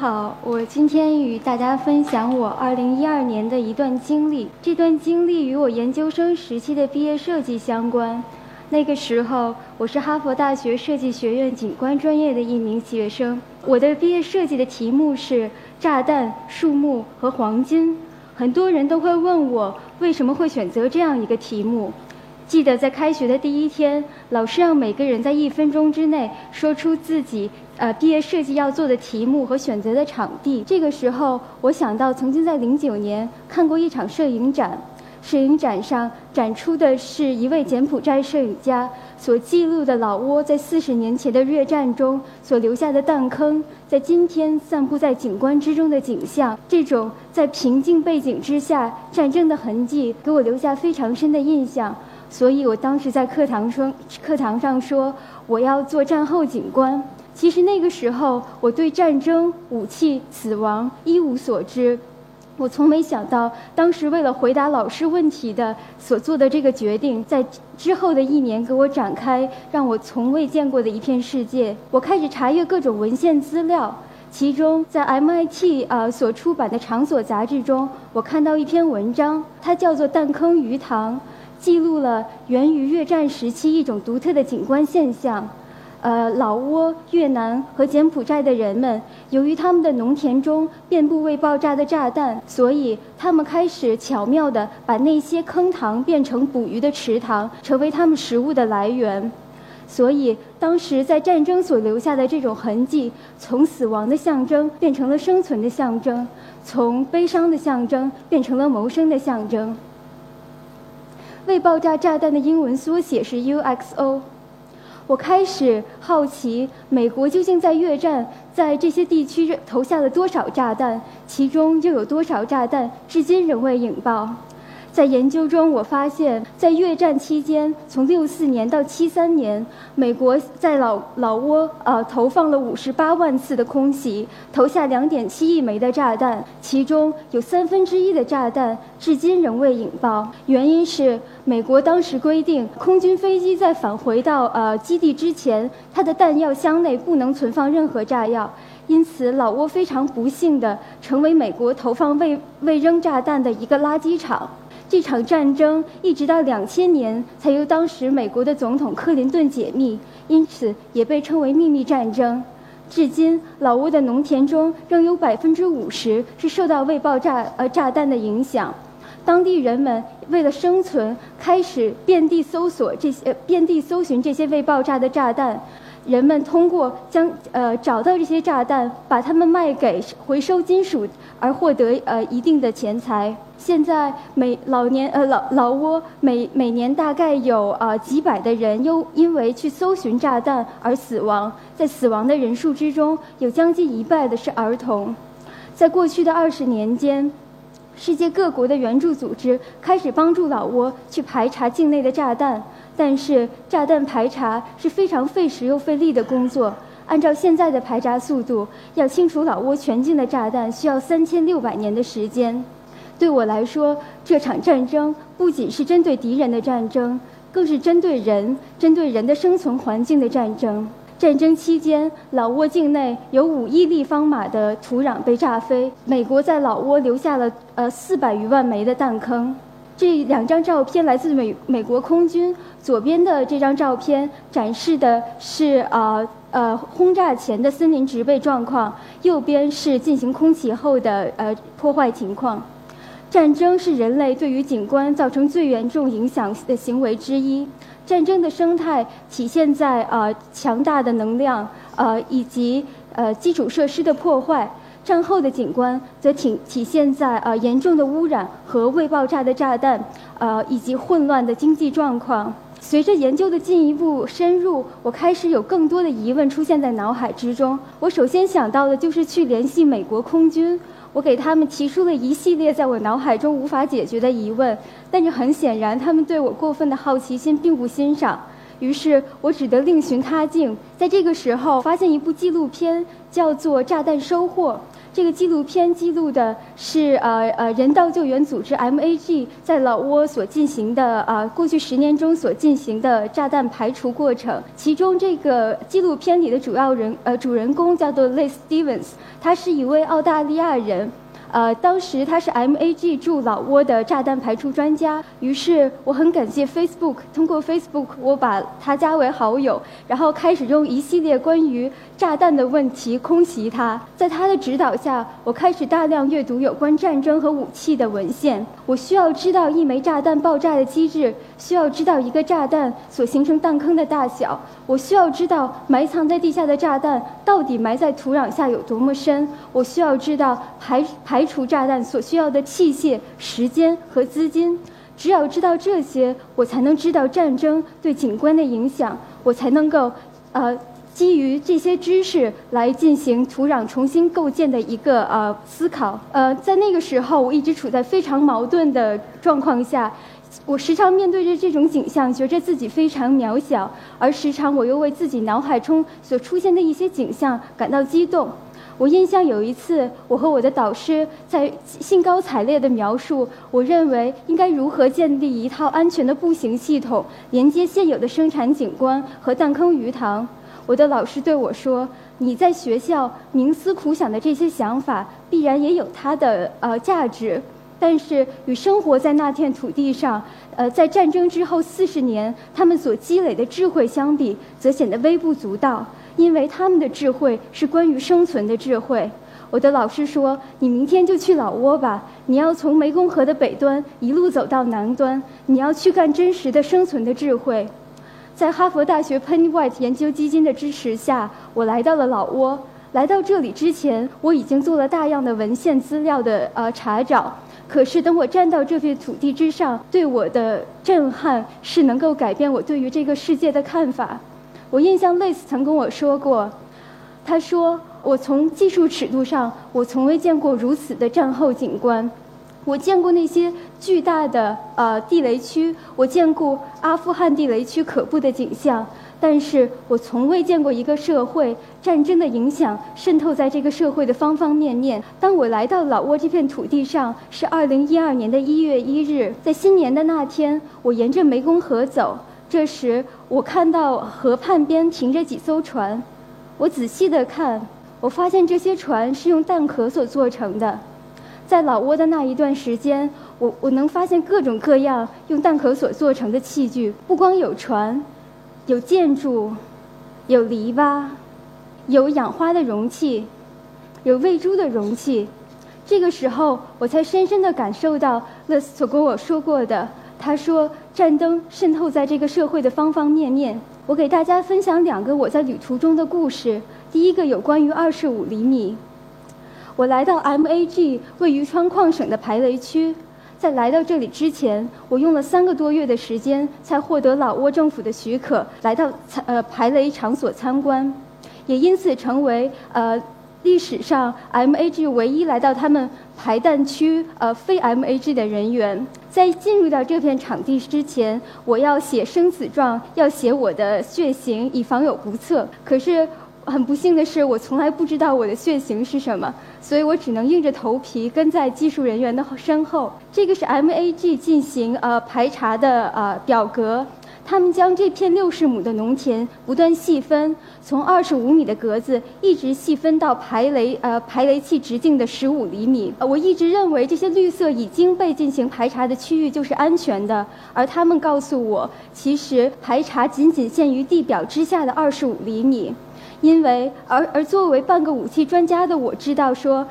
好，我今天与大家分享我2012年的一段经历。这段经历与我研究生时期的毕业设计相关。那个时候，我是哈佛大学设计学院景观专业的一名学生。我的毕业设计的题目是炸弹、树木和黄金。很多人都会问我为什么会选择这样一个题目。记得在开学的第一天，老师让每个人在一分钟之内说出自己呃毕业设计要做的题目和选择的场地。这个时候，我想到曾经在零九年看过一场摄影展，摄影展上展出的是一位柬埔寨摄影家所记录的老挝在四十年前的越战中所留下的弹坑，在今天散布在景观之中的景象。这种在平静背景之下战争的痕迹，给我留下非常深的印象。所以我当时在课堂说，课堂上说我要做战后景观。其实那个时候，我对战争、武器、死亡一无所知。我从没想到，当时为了回答老师问题的所做的这个决定，在之后的一年给我展开让我从未见过的一片世界。我开始查阅各种文献资料，其中在 MIT 啊所出版的《场所》杂志中，我看到一篇文章，它叫做《弹坑鱼塘》。记录了源于越战时期一种独特的景观现象，呃，老挝、越南和柬埔寨的人们，由于他们的农田中遍布未爆炸的炸弹，所以他们开始巧妙地把那些坑塘变成捕鱼的池塘，成为他们食物的来源。所以，当时在战争所留下的这种痕迹，从死亡的象征变成了生存的象征，从悲伤的象征变成了谋生的象征。未爆炸炸弹的英文缩写是 UXO。我开始好奇，美国究竟在越战在这些地区投下了多少炸弹，其中又有多少炸弹至今仍未引爆。在研究中，我发现，在越战期间，从六四年到七三年，美国在老老挝呃投放了五十八万次的空袭，投下两点七亿枚的炸弹，其中有三分之一的炸弹至今仍未引爆。原因是美国当时规定，空军飞机在返回到呃基地之前，它的弹药箱内不能存放任何炸药，因此老挝非常不幸地成为美国投放未未扔炸弹的一个垃圾场。这场战争一直到两千年才由当时美国的总统克林顿解密，因此也被称为秘密战争。至今，老挝的农田中仍有百分之五十是受到未爆炸呃炸弹的影响。当地人们为了生存，开始遍地搜索这些呃，遍地搜寻这些未爆炸的炸弹。人们通过将呃找到这些炸弹，把它们卖给回收金属，而获得呃一定的钱财。现在每老年呃老老挝每每年大概有啊几百的人又因为去搜寻炸弹而死亡，在死亡的人数之中，有将近一半的是儿童。在过去的二十年间，世界各国的援助组织开始帮助老挝去排查境内的炸弹。但是炸弹排查是非常费时又费力的工作。按照现在的排查速度，要清除老挝全境的炸弹需要三千六百年的时间。对我来说，这场战争不仅是针对敌人的战争，更是针对人、针对人的生存环境的战争。战争期间，老挝境内有五亿立方码的土壤被炸飞，美国在老挝留下了呃四百余万枚的弹坑。这两张照片来自美美国空军。左边的这张照片展示的是呃呃轰炸前的森林植被状况，右边是进行空袭后的呃破坏情况。战争是人类对于景观造成最严重影响的行为之一。战争的生态体现在呃强大的能量呃以及呃基础设施的破坏。战后的景观则体体现在呃严重的污染和未爆炸的炸弹，呃以及混乱的经济状况。随着研究的进一步深入，我开始有更多的疑问出现在脑海之中。我首先想到的就是去联系美国空军，我给他们提出了一系列在我脑海中无法解决的疑问，但是很显然，他们对我过分的好奇心并不欣赏。于是我只得另寻他境。在这个时候，发现一部纪录片，叫做《炸弹收获》。这个纪录片记录的是呃呃人道救援组织 MAG 在老挝所进行的啊过去十年中所进行的炸弹排除过程。其中这个纪录片里的主要人呃主人公叫做 Liz Stevens，他是一位澳大利亚人。呃，当时他是 MAG 驻老挝的炸弹排除专家，于是我很感谢 Facebook，通过 Facebook 我把他加为好友，然后开始用一系列关于炸弹的问题空袭他。在他的指导下，我开始大量阅读有关战争和武器的文献。我需要知道一枚炸弹爆炸的机制，需要知道一个炸弹所形成弹坑的大小，我需要知道埋藏在地下的炸弹到底埋在土壤下有多么深，我需要知道排排。除炸弹所需要的器械、时间和资金，只有知道这些，我才能知道战争对景观的影响，我才能够，呃，基于这些知识来进行土壤重新构建的一个呃思考。呃，在那个时候，我一直处在非常矛盾的状况下，我时常面对着这种景象，觉着自己非常渺小，而时常我又为自己脑海中所出现的一些景象感到激动。我印象有一次，我和我的导师在兴高采烈地描述，我认为应该如何建立一套安全的步行系统，连接现有的生产景观和弹坑鱼塘。我的老师对我说：“你在学校冥思苦想的这些想法，必然也有它的呃价值，但是与生活在那片土地上，呃，在战争之后四十年他们所积累的智慧相比，则显得微不足道。”因为他们的智慧是关于生存的智慧。我的老师说：“你明天就去老挝吧，你要从湄公河的北端一路走到南端，你要去干真实的生存的智慧。”在哈佛大学 Penny White 研究基金的支持下，我来到了老挝。来到这里之前，我已经做了大量的文献资料的呃查找。可是等我站到这片土地之上，对我的震撼是能够改变我对于这个世界的看法。我印象类似曾跟我说过，他说：“我从技术尺度上，我从未见过如此的战后景观。我见过那些巨大的呃地雷区，我见过阿富汗地雷区可怖的景象，但是我从未见过一个社会战争的影响渗透在这个社会的方方面面。当我来到老挝这片土地上，是二零一二年的一月一日，在新年的那天，我沿着湄公河走。”这时，我看到河畔边停着几艘船，我仔细地看，我发现这些船是用蛋壳所做成的。在老挝的那一段时间，我我能发现各种各样用蛋壳所做成的器具，不光有船，有建筑，有篱笆，有养花的容器，有喂猪的容器。这个时候，我才深深地感受到勒斯所跟我说过的。他说：“战争渗透在这个社会的方方面面。”我给大家分享两个我在旅途中的故事。第一个有关于二十五厘米。我来到 MAG 位于川矿省的排雷区，在来到这里之前，我用了三个多月的时间才获得老挝政府的许可，来到呃排雷场所参观，也因此成为呃。历史上，MAG 唯一来到他们排弹区呃非 MAG 的人员，在进入到这片场地之前，我要写生死状，要写我的血型，以防有不测。可是很不幸的是，我从来不知道我的血型是什么，所以我只能硬着头皮跟在技术人员的身后。这个是 MAG 进行呃排查的呃表格。他们将这片六十亩的农田不断细分，从二十五米的格子一直细分到排雷呃排雷器直径的十五厘米。呃我一直认为这些绿色已经被进行排查的区域就是安全的，而他们告诉我，其实排查仅仅限于地表之下的二十五厘米，因为而而作为半个武器专家的我知道说，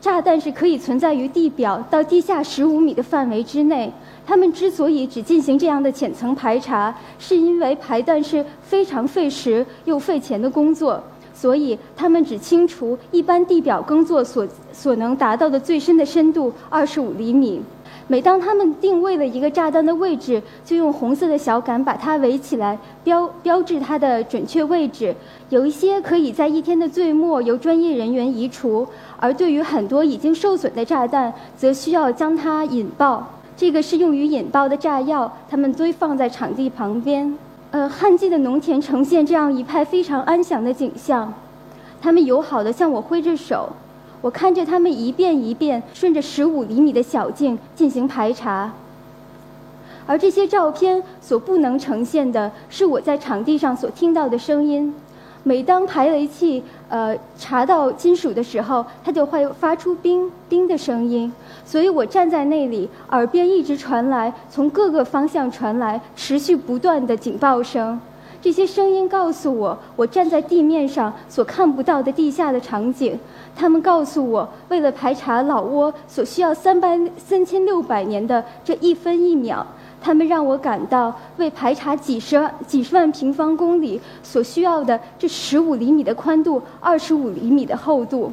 炸弹是可以存在于地表到地下十五米的范围之内。他们之所以只进行这样的浅层排查，是因为排弹是非常费时又费钱的工作，所以他们只清除一般地表工作所所能达到的最深的深度二十五厘米。每当他们定位了一个炸弹的位置，就用红色的小杆把它围起来，标标志它的准确位置。有一些可以在一天的最末由专业人员移除，而对于很多已经受损的炸弹，则需要将它引爆。这个是用于引爆的炸药，它们堆放在场地旁边。呃，旱季的农田呈现这样一派非常安详的景象，他们友好地向我挥着手。我看着他们一遍一遍顺着十五厘米的小径进行排查。而这些照片所不能呈现的是我在场地上所听到的声音。每当排雷器呃查到金属的时候，它就会发出“叮叮”的声音。所以我站在那里，耳边一直传来从各个方向传来持续不断的警报声。这些声音告诉我，我站在地面上所看不到的地下的场景。他们告诉我，为了排查老挝所需要三百三千六百年的这一分一秒。他们让我感到，为排查几十几十万平方公里所需要的这十五厘米的宽度、二十五厘米的厚度，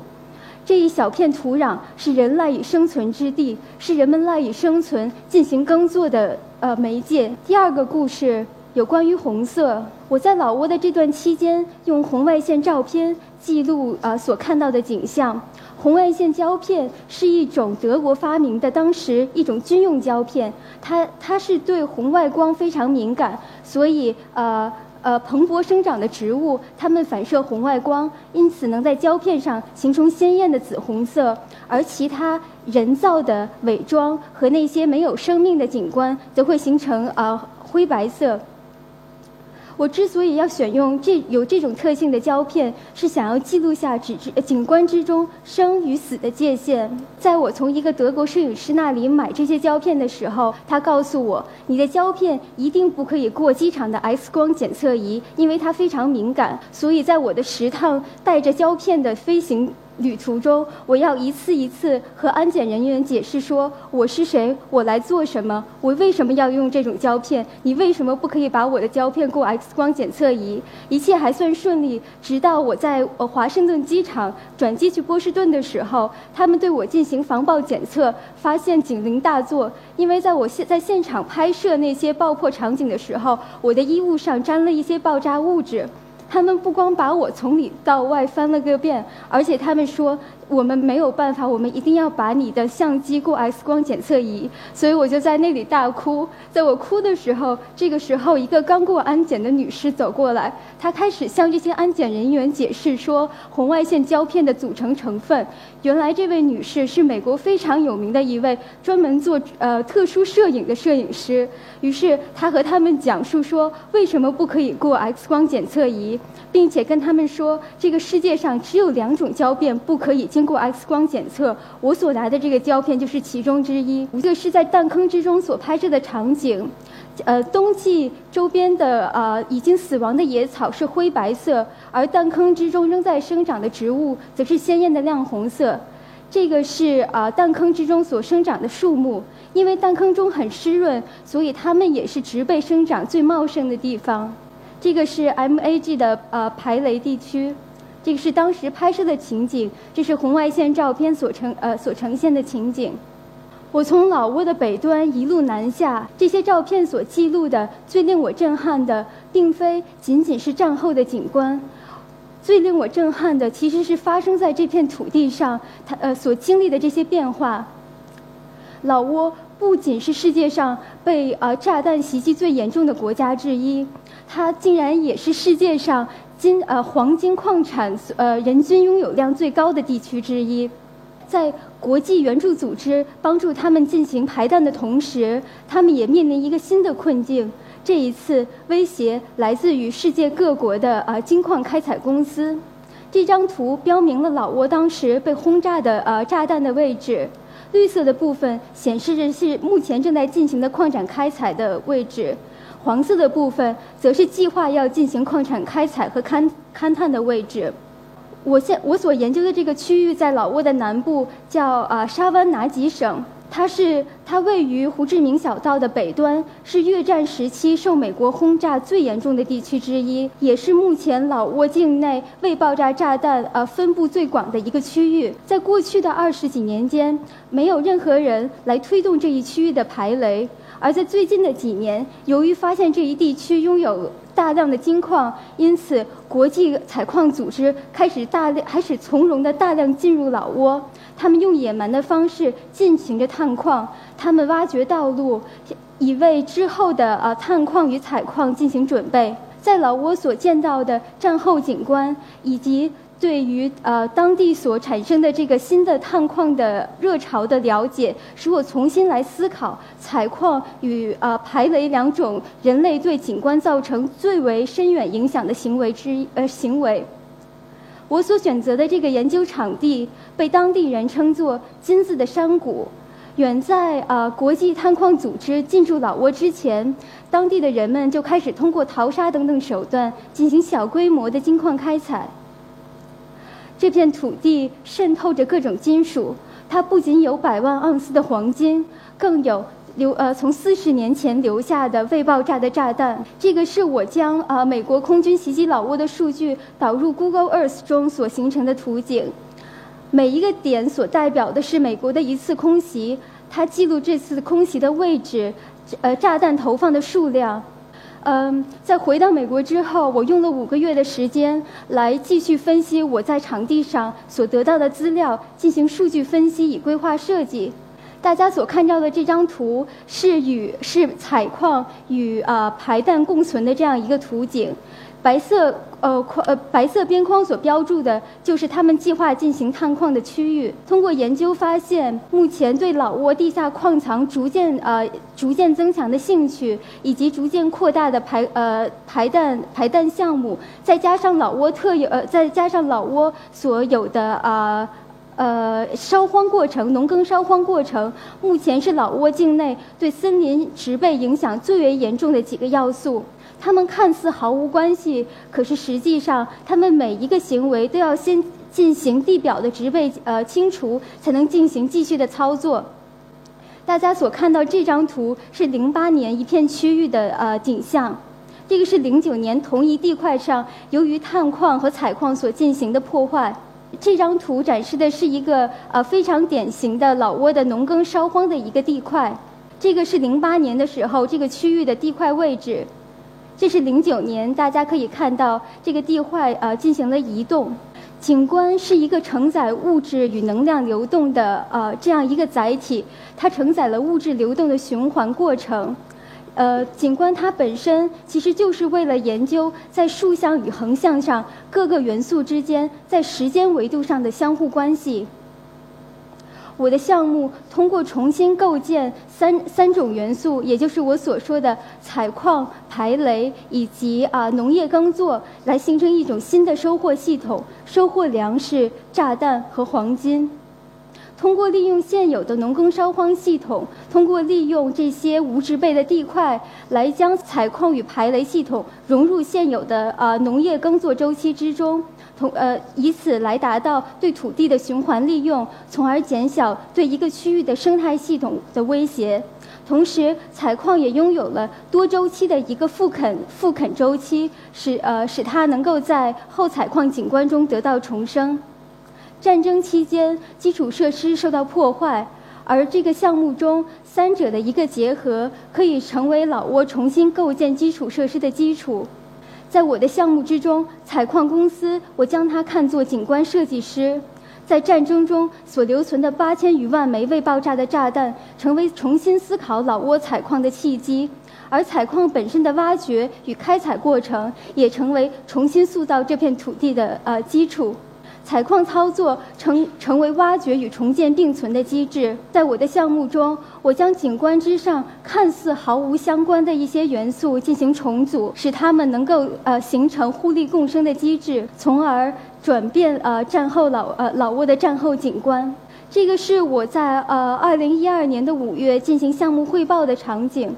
这一小片土壤是人赖以生存之地，是人们赖以生存、进行耕作的呃媒介。第二个故事有关于红色。我在老挝的这段期间，用红外线照片记录呃所看到的景象。红外线胶片是一种德国发明的，当时一种军用胶片，它它是对红外光非常敏感，所以呃呃蓬勃生长的植物它们反射红外光，因此能在胶片上形成鲜艳的紫红色，而其他人造的伪装和那些没有生命的景观则会形成呃灰白色。我之所以要选用这有这种特性的胶片，是想要记录下纸之景观之中生与死的界限。在我从一个德国摄影师那里买这些胶片的时候，他告诉我，你的胶片一定不可以过机场的 X 光检测仪，因为它非常敏感。所以在我的十趟带着胶片的飞行。旅途中，我要一次一次和安检人员解释说我是谁，我来做什么，我为什么要用这种胶片？你为什么不可以把我的胶片过 X 光检测仪？一切还算顺利，直到我在华盛顿机场转机去波士顿的时候，他们对我进行防爆检测，发现警铃大作，因为在我现在现场拍摄那些爆破场景的时候，我的衣物上沾了一些爆炸物质。他们不光把我从里到外翻了个遍，而且他们说。我们没有办法，我们一定要把你的相机过 X 光检测仪，所以我就在那里大哭。在我哭的时候，这个时候一个刚过安检的女士走过来，她开始向这些安检人员解释说红外线胶片的组成成分。原来这位女士是美国非常有名的一位专门做呃特殊摄影的摄影师。于是她和他们讲述说为什么不可以过 X 光检测仪，并且跟他们说这个世界上只有两种胶片不可以经。经过 X 光检测，我所拿的这个胶片就是其中之一。一个是在弹坑之中所拍摄的场景，呃，冬季周边的呃已经死亡的野草是灰白色，而弹坑之中仍在生长的植物则是鲜艳的亮红色。这个是啊弹坑之中所生长的树木，因为弹坑中很湿润，所以它们也是植被生长最茂盛的地方。这个是 MAG 的呃排雷地区。这个是当时拍摄的情景，这是红外线照片所呈呃所呈现的情景。我从老挝的北端一路南下，这些照片所记录的最令我震撼的，并非仅仅是战后的景观，最令我震撼的其实是发生在这片土地上，它呃所经历的这些变化。老挝不仅是世界上被呃炸弹袭击最严重的国家之一，它竟然也是世界上。金呃黄金矿产呃人均拥有量最高的地区之一，在国际援助组织帮助他们进行排弹的同时，他们也面临一个新的困境。这一次威胁来自于世界各国的呃金矿开采公司。这张图标明了老挝当时被轰炸的呃炸弹的位置，绿色的部分显示着是目前正在进行的矿产开采的位置。黄色的部分则是计划要进行矿产开采和勘勘探的位置。我现我所研究的这个区域在老挝的南部，叫啊沙湾拿吉省。它是它位于胡志明小道的北端，是越战时期受美国轰炸最严重的地区之一，也是目前老挝境内未爆炸炸弹呃分布最广的一个区域。在过去的二十几年间，没有任何人来推动这一区域的排雷。而在最近的几年，由于发现这一地区拥有大量的金矿，因此国际采矿组织开始大量、开始从容的大量进入老挝。他们用野蛮的方式进行着探矿，他们挖掘道路，以为之后的呃探矿与采矿进行准备。在老挝所见到的战后景观以及对于呃当地所产生的这个新的探矿的热潮的了解，使我重新来思考采矿与呃排雷两种人类对景观造成最为深远影响的行为之呃行为。我所选择的这个研究场地被当地人称作“金子的山谷”。远在呃国际探矿组织进驻老挝之前，当地的人们就开始通过淘沙等等手段进行小规模的金矿开采。这片土地渗透着各种金属，它不仅有百万盎司的黄金，更有留呃从四十年前留下的未爆炸的炸弹。这个是我将呃美国空军袭击老挝的数据导入 Google Earth 中所形成的图景。每一个点所代表的是美国的一次空袭，它记录这次空袭的位置，呃，炸弹投放的数量。嗯，在回到美国之后，我用了五个月的时间来继续分析我在场地上所得到的资料，进行数据分析以规划设计。大家所看到的这张图是与是采矿与啊排弹共存的这样一个图景。白色呃框呃白色边框所标注的就是他们计划进行探矿的区域。通过研究发现，目前对老挝地下矿藏逐渐呃逐渐增强的兴趣，以及逐渐扩大的排呃排弹排弹项目，再加上老挝特有呃再加上老挝所有的啊呃烧荒过程农耕烧荒过程，目前是老挝境内对森林植被影响最为严重的几个要素。他们看似毫无关系，可是实际上，他们每一个行为都要先进行地表的植被呃清除，才能进行继续的操作。大家所看到这张图是零八年一片区域的呃景象，这个是零九年同一地块上由于探矿和采矿所进行的破坏。这张图展示的是一个呃非常典型的老挝的农耕烧荒的一个地块。这个是零八年的时候这个区域的地块位置。这是零九年，大家可以看到这个地块呃进行了移动。景观是一个承载物质与能量流动的呃这样一个载体，它承载了物质流动的循环过程。呃，景观它本身其实就是为了研究在竖向与横向上各个元素之间在时间维度上的相互关系。我的项目通过重新构建三三种元素，也就是我所说的采矿、排雷以及啊农业耕作，来形成一种新的收获系统，收获粮食、炸弹和黄金。通过利用现有的农耕烧荒系统，通过利用这些无植被的地块，来将采矿与排雷系统融入现有的啊农业耕作周期之中。从呃，以此来达到对土地的循环利用，从而减小对一个区域的生态系统的威胁。同时，采矿也拥有了多周期的一个复垦复垦周期，使呃使它能够在后采矿景观中得到重生。战争期间，基础设施受到破坏，而这个项目中三者的一个结合，可以成为老挝重新构建基础设施的基础。在我的项目之中，采矿公司，我将它看作景观设计师。在战争中所留存的八千余万枚未爆炸的炸弹，成为重新思考老挝采矿的契机；而采矿本身的挖掘与开采过程，也成为重新塑造这片土地的呃基础。采矿操作成成为挖掘与重建并存的机制。在我的项目中，我将景观之上看似毫无相关的一些元素进行重组，使它们能够呃形成互利共生的机制，从而转变呃战后老呃老挝的战后景观。这个是我在呃二零一二年的五月进行项目汇报的场景。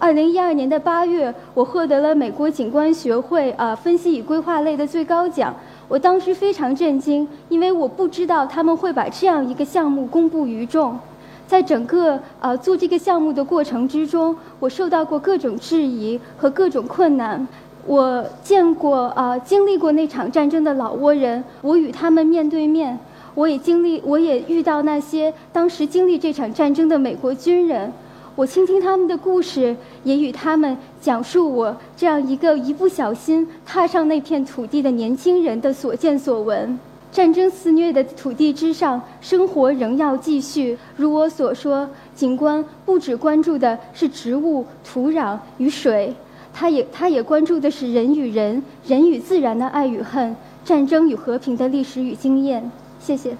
二零一二年的八月，我获得了美国景观学会呃分析与规划类的最高奖。我当时非常震惊，因为我不知道他们会把这样一个项目公布于众。在整个呃做这个项目的过程之中，我受到过各种质疑和各种困难。我见过啊，经历过那场战争的老挝人，我与他们面对面。我也经历，我也遇到那些当时经历这场战争的美国军人。我倾听他们的故事，也与他们讲述我这样一个一不小心踏上那片土地的年轻人的所见所闻。战争肆虐的土地之上，生活仍要继续。如我所说，景观不只关注的是植物、土壤与水，他也他也关注的是人与人、人与自然的爱与恨，战争与和平的历史与经验。谢谢。